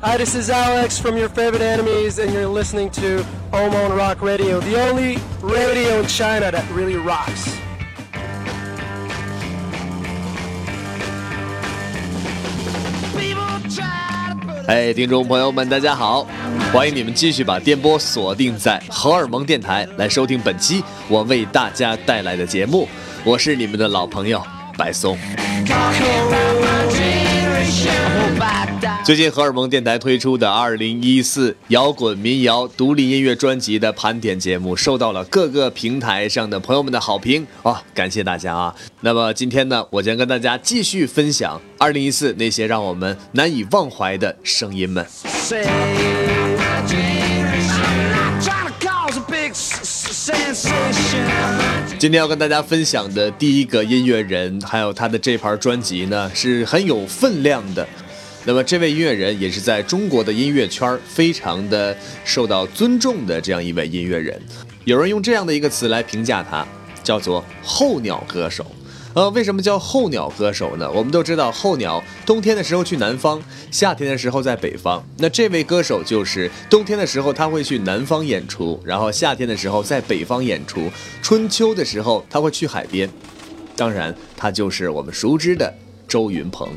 Hi, this is Alex from your favorite enemies, and you're listening to Omon Rock Radio, the only radio in China that really rocks. 哎，听众朋友们，大家好！欢迎你们继续把电波锁定在荷尔蒙电台，来收听本期我为大家带来的节目。我是你们的老朋友白松。最近荷尔蒙电台推出的2014摇滚民谣独立音乐专辑的盘点节目，受到了各个平台上的朋友们的好评啊！感谢大家啊！那么今天呢，我将跟大家继续分享2014那些让我们难以忘怀的声音们。今天要跟大家分享的第一个音乐人，还有他的这盘专辑呢，是很有分量的。那么这位音乐人也是在中国的音乐圈儿非常的受到尊重的这样一位音乐人，有人用这样的一个词来评价他，叫做候鸟歌手。呃，为什么叫候鸟歌手呢？我们都知道候鸟冬天的时候去南方，夏天的时候在北方。那这位歌手就是冬天的时候他会去南方演出，然后夏天的时候在北方演出，春秋的时候他会去海边。当然，他就是我们熟知的周云鹏。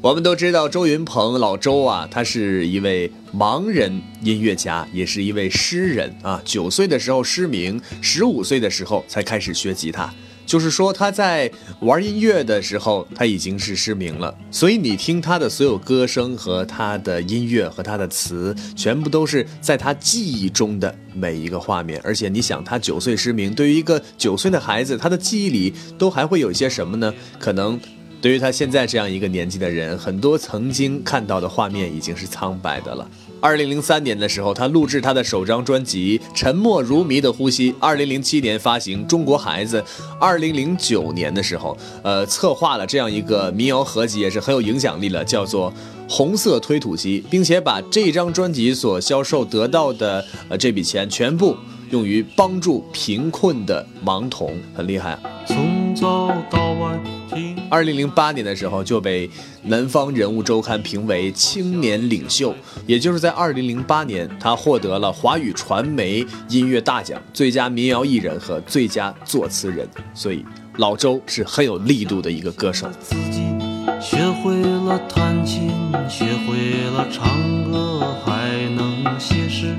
我们都知道周云鹏，老周啊，他是一位盲人音乐家，也是一位诗人啊。九岁的时候失明，十五岁的时候才开始学吉他。就是说他在玩音乐的时候，他已经是失明了。所以你听他的所有歌声和他的音乐和他的词，全部都是在他记忆中的每一个画面。而且你想，他九岁失明，对于一个九岁的孩子，他的记忆里都还会有一些什么呢？可能。对于他现在这样一个年纪的人，很多曾经看到的画面已经是苍白的了。二零零三年的时候，他录制他的首张专辑《沉默如谜的呼吸》。二零零七年发行《中国孩子》。二零零九年的时候，呃，策划了这样一个民谣合集，也是很有影响力了，叫做《红色推土机》，并且把这张专辑所销售得到的呃这笔钱全部用于帮助贫困的盲童，很厉害。走到晚。二零零八年的时候就被《南方人物周刊》评为青年领袖，也就是在二零零八年，他获得了华语传媒音乐大奖最佳民谣艺人和最佳作词人。所以老周是很有力度的一个歌手。学会了弹琴，学会了唱歌，还能写诗。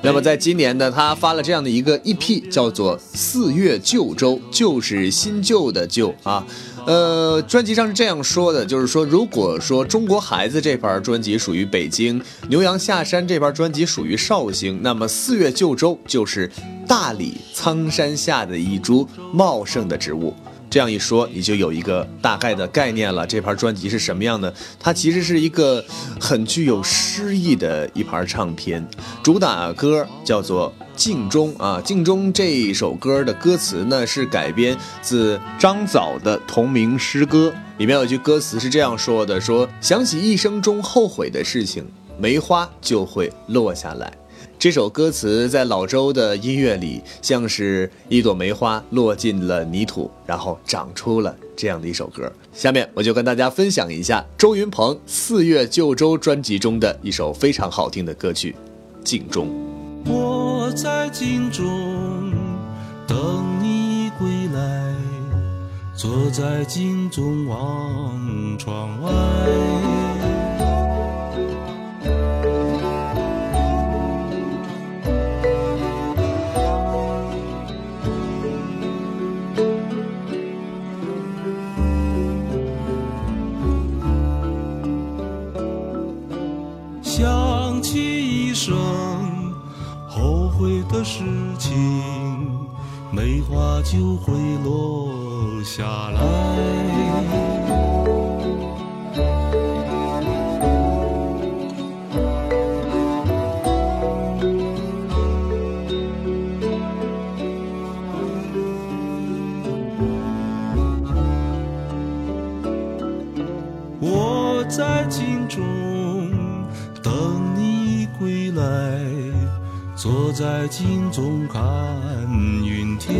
那么在今年呢，他发了这样的一个 EP，叫做《四月旧州》，旧是新旧的旧啊。呃，专辑上是这样说的，就是说，如果说中国孩子这盘专辑属于北京，牛羊下山这盘专辑属于绍兴，那么四月旧州就是大理苍山下的一株茂盛的植物。这样一说，你就有一个大概的概念了。这盘专辑是什么样的？它其实是一个很具有诗意的一盘唱片。主打歌叫做《镜中》啊，《镜中》这一首歌的歌词呢是改编自张枣的同名诗歌，里面有句歌词是这样说的：说想起一生中后悔的事情，梅花就会落下来。这首歌词在老周的音乐里，像是一朵梅花落进了泥土，然后长出了这样的一首歌。下面我就跟大家分享一下周云鹏《四月旧州》专辑中的一首非常好听的歌曲《镜中》。我在镜中等你归来，坐在镜中望窗外。的事情，梅花就会落下来。在镜中看云天。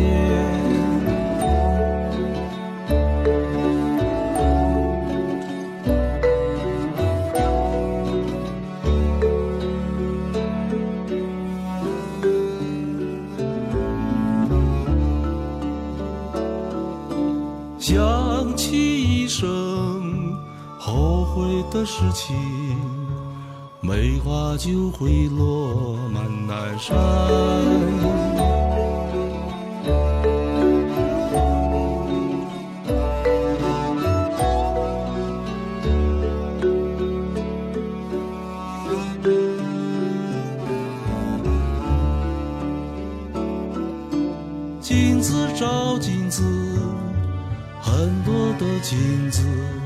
想起一生后悔的事情。梅花就会落满南山。镜子照镜子，很多的镜子。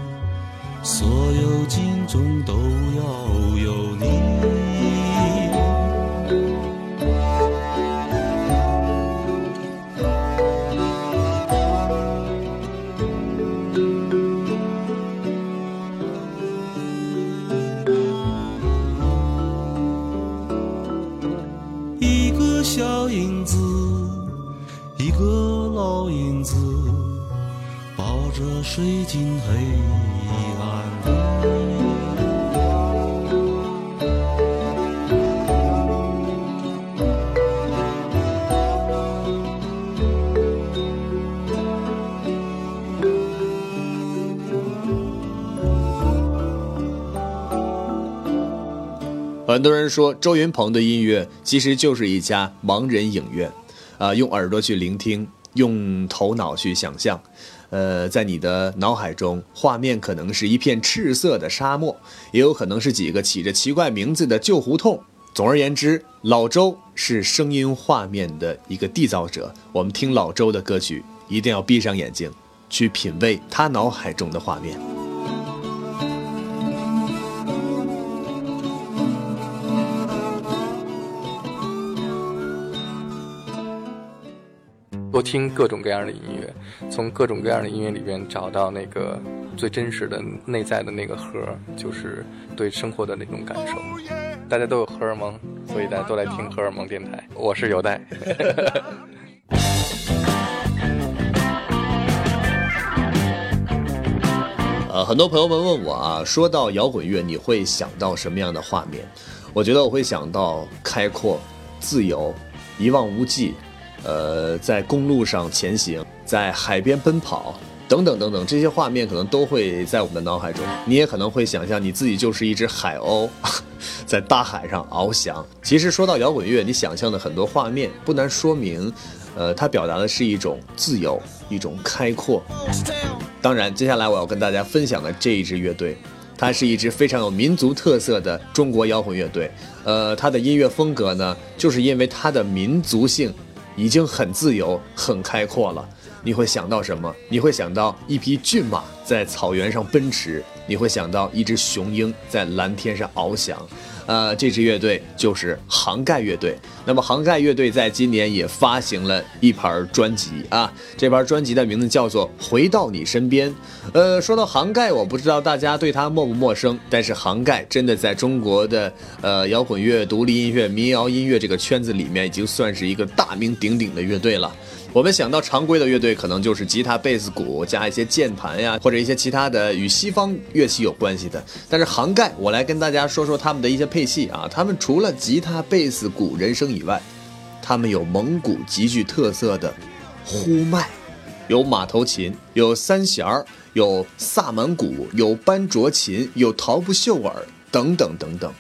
所有镜中都要有你。很多人说周云鹏的音乐其实就是一家盲人影院，啊，用耳朵去聆听，用头脑去想象。呃，在你的脑海中，画面可能是一片赤色的沙漠，也有可能是几个起着奇怪名字的旧胡同。总而言之，老周是声音画面的一个缔造者。我们听老周的歌曲，一定要闭上眼睛，去品味他脑海中的画面。多听各种各样的音乐，从各种各样的音乐里边找到那个最真实的内在的那个核，就是对生活的那种感受。大家都有荷尔蒙，所以大家都来听荷尔蒙电台。我是有代。呃，很多朋友们问我啊，说到摇滚乐，你会想到什么样的画面？我觉得我会想到开阔、自由、一望无际。呃，在公路上前行，在海边奔跑，等等等等，这些画面可能都会在我们的脑海中。你也可能会想象你自己就是一只海鸥，在大海上翱翔。其实说到摇滚乐，你想象的很多画面，不难说明，呃，它表达的是一种自由，一种开阔。当然，接下来我要跟大家分享的这一支乐队，它是一支非常有民族特色的中国摇滚乐队。呃，它的音乐风格呢，就是因为它的民族性。已经很自由、很开阔了。你会想到什么？你会想到一匹骏马在草原上奔驰，你会想到一只雄鹰在蓝天上翱翔。呃，这支乐队就是杭盖乐队。那么，杭盖乐队在今年也发行了一盘专辑啊，这盘专辑的名字叫做《回到你身边》。呃，说到杭盖，我不知道大家对他陌不陌生，但是杭盖真的在中国的呃摇滚乐、独立音乐、民谣音乐这个圈子里面，已经算是一个大名鼎鼎的乐队了。我们想到常规的乐队，可能就是吉他、贝斯、鼓加一些键盘呀，或者一些其他的与西方乐器有关系的。但是杭盖，我来跟大家说说他们的一些配器啊。他们除了吉他、贝斯、鼓、人声以外，他们有蒙古极具特色的呼麦，有马头琴，有三弦儿，有萨满鼓，有班卓琴，有陶布秀尔等等等等。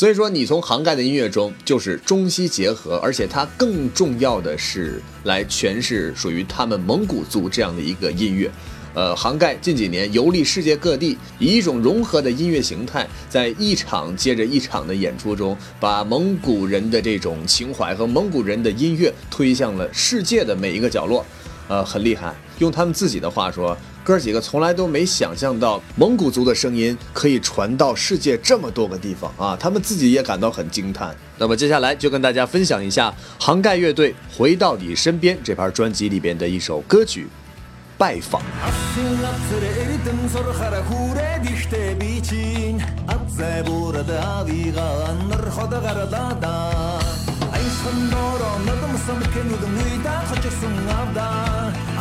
所以说，你从杭盖的音乐中就是中西结合，而且它更重要的是来诠释属于他们蒙古族这样的一个音乐。呃，杭盖近几年游历世界各地，以一种融合的音乐形态，在一场接着一场的演出中，把蒙古人的这种情怀和蒙古人的音乐推向了世界的每一个角落。呃，很厉害。用他们自己的话说。哥几个从来都没想象到蒙古族的声音可以传到世界这么多个地方啊！他们自己也感到很惊叹。那么接下来就跟大家分享一下杭盖乐队《回到你身边》这盘专辑里边的一首歌曲《拜访》。Сондороо надам самкен үдмүйда хочсон авда.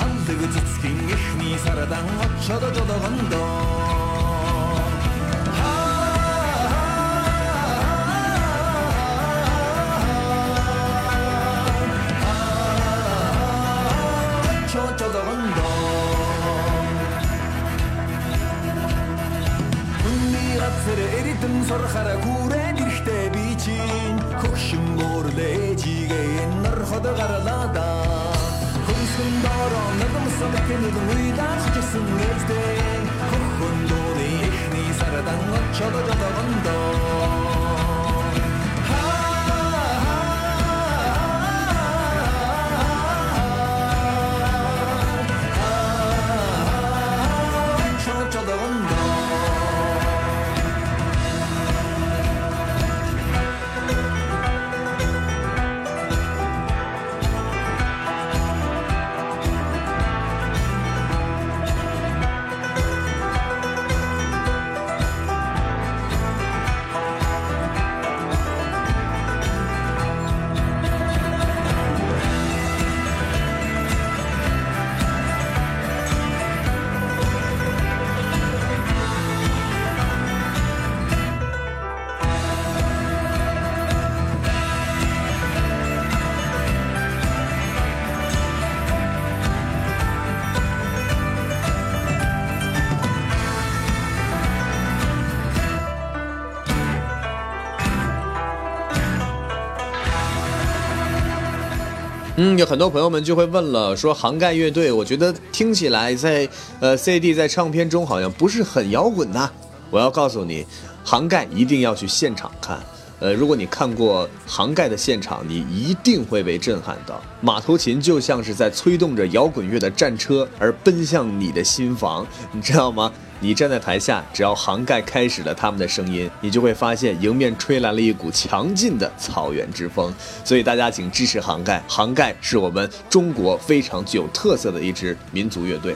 Андыг зүцгин ихний сарадан очоод жодогондоо газар эрдэн сурхара гүрээд ирэхдээ би чинь хөгшин гоорлээж ийгээ нар хот гаралаада. Хүнсгэн доороо нэрмсэн бакиныг үйдаж чисэн нэрдээ Хөхөн дууны ихний сардан очоод жодогондоо 嗯，有很多朋友们就会问了，说杭盖乐队，我觉得听起来在呃 CD 在唱片中好像不是很摇滚呐。我要告诉你，杭盖一定要去现场看。呃，如果你看过杭盖的现场，你一定会被震撼到。马头琴就像是在催动着摇滚乐的战车，而奔向你的心房，你知道吗？你站在台下，只要杭盖开始了他们的声音，你就会发现迎面吹来了一股强劲的草原之风。所以大家请支持杭盖，杭盖是我们中国非常具有特色的一支民族乐队。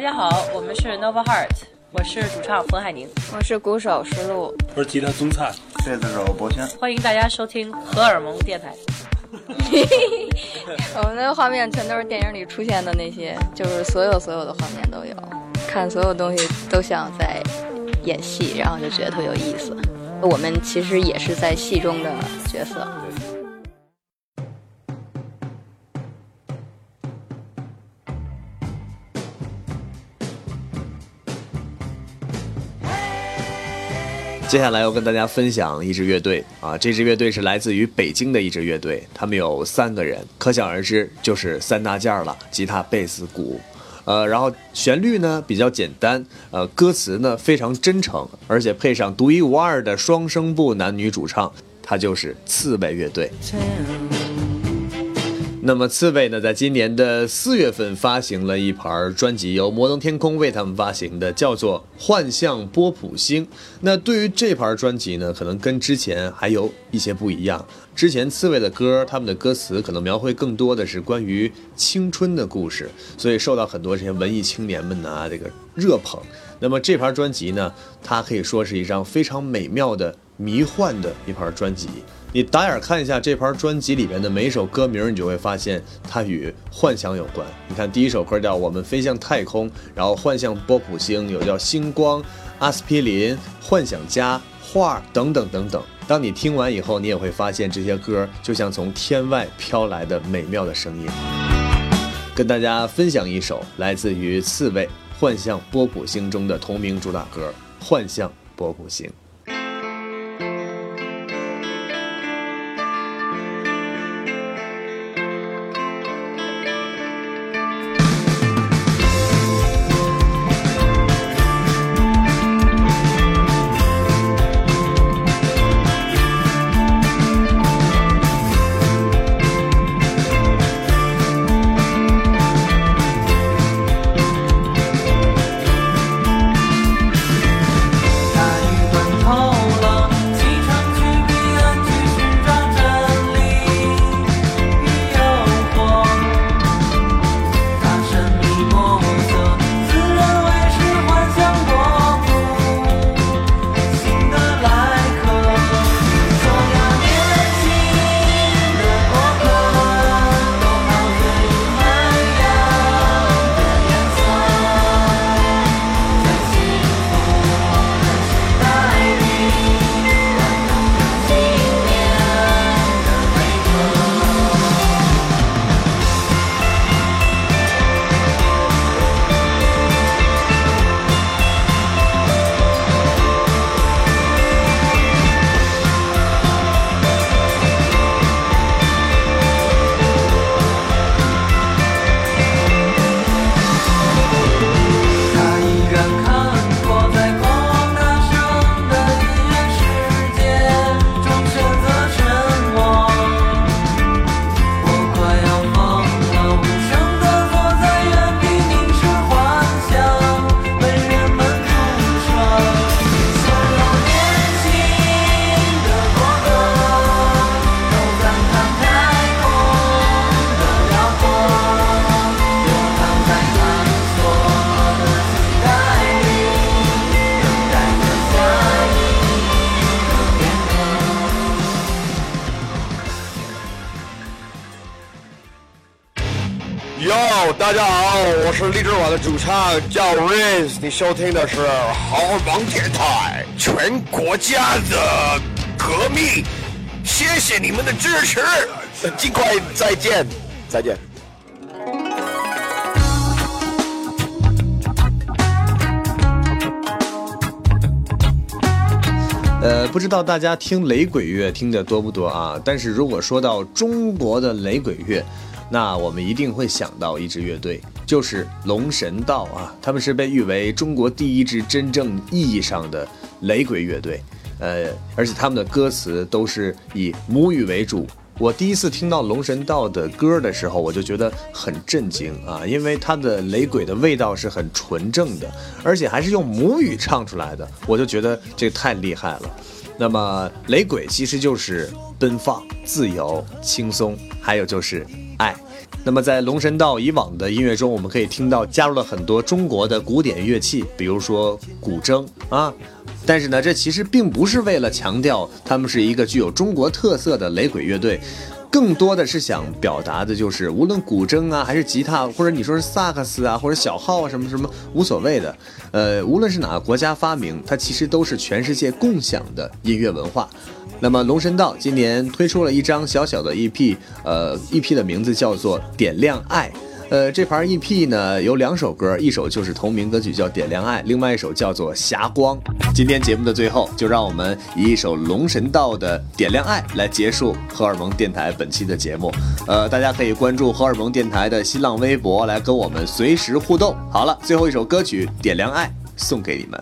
家好，我们是 Nova Heart，我是主唱冯海宁，我是鼓手石璐，我是吉他宗灿，贝斯手博轩，欢迎大家收听荷尔蒙电台。我们的画面全都是电影里出现的那些，就是所有所有的画面都有，看所有东西都像在演戏，然后就觉得特别有意思。我们其实也是在戏中的角色。接下来要跟大家分享一支乐队啊，这支乐队是来自于北京的一支乐队，他们有三个人，可想而知就是三大件了：吉他、贝斯、鼓。呃，然后旋律呢比较简单，呃，歌词呢非常真诚，而且配上独一无二的双声部男女主唱，它就是刺猬乐队。那么刺猬呢，在今年的四月份发行了一盘专辑，由摩登天空为他们发行的，叫做《幻象波普星》。那对于这盘专辑呢，可能跟之前还有一些不一样。之前刺猬的歌，他们的歌词可能描绘更多的是关于青春的故事，所以受到很多这些文艺青年们呢这个热捧。那么这盘专辑呢，它可以说是一张非常美妙的迷幻的一盘专辑。你打眼看一下这盘专辑里面的每一首歌名，你就会发现它与幻想有关。你看第一首歌叫《我们飞向太空》，然后幻象波普星，有叫星光、阿司匹林、幻想家、画等等等等。当你听完以后，你也会发现这些歌就像从天外飘来的美妙的声音。跟大家分享一首来自于刺猬《幻象波普星》中的同名主打歌《幻象波普星》。的主唱叫 Riz，你收听的是豪尔芒电台，全国家的革命，谢谢你们的支持，尽快再见，再见。呃，不知道大家听雷鬼乐听的多不多啊？但是如果说到中国的雷鬼乐，那我们一定会想到一支乐队，就是龙神道啊。他们是被誉为中国第一支真正意义上的雷鬼乐队，呃，而且他们的歌词都是以母语为主。我第一次听到龙神道的歌的时候，我就觉得很震惊啊，因为它的雷鬼的味道是很纯正的，而且还是用母语唱出来的，我就觉得这太厉害了。那么雷鬼其实就是奔放、自由、轻松，还有就是爱。那么在龙神道以往的音乐中，我们可以听到加入了很多中国的古典乐器，比如说古筝啊。但是呢，这其实并不是为了强调他们是一个具有中国特色的雷鬼乐队，更多的是想表达的就是，无论古筝啊，还是吉他，或者你说是萨克斯啊，或者小号啊，什么什么，无所谓的。呃，无论是哪个国家发明，它其实都是全世界共享的音乐文化。那么龙神道今年推出了一张小小的 EP，呃，EP 的名字叫做《点亮爱》。呃，这盘 EP 呢有两首歌，一首就是同名歌曲叫《点亮爱》，另外一首叫做《霞光》。今天节目的最后，就让我们以一首龙神道的《点亮爱》来结束荷尔蒙电台本期的节目。呃，大家可以关注荷尔蒙电台的新浪微博来跟我们随时互动。好了，最后一首歌曲《点亮爱》送给你们。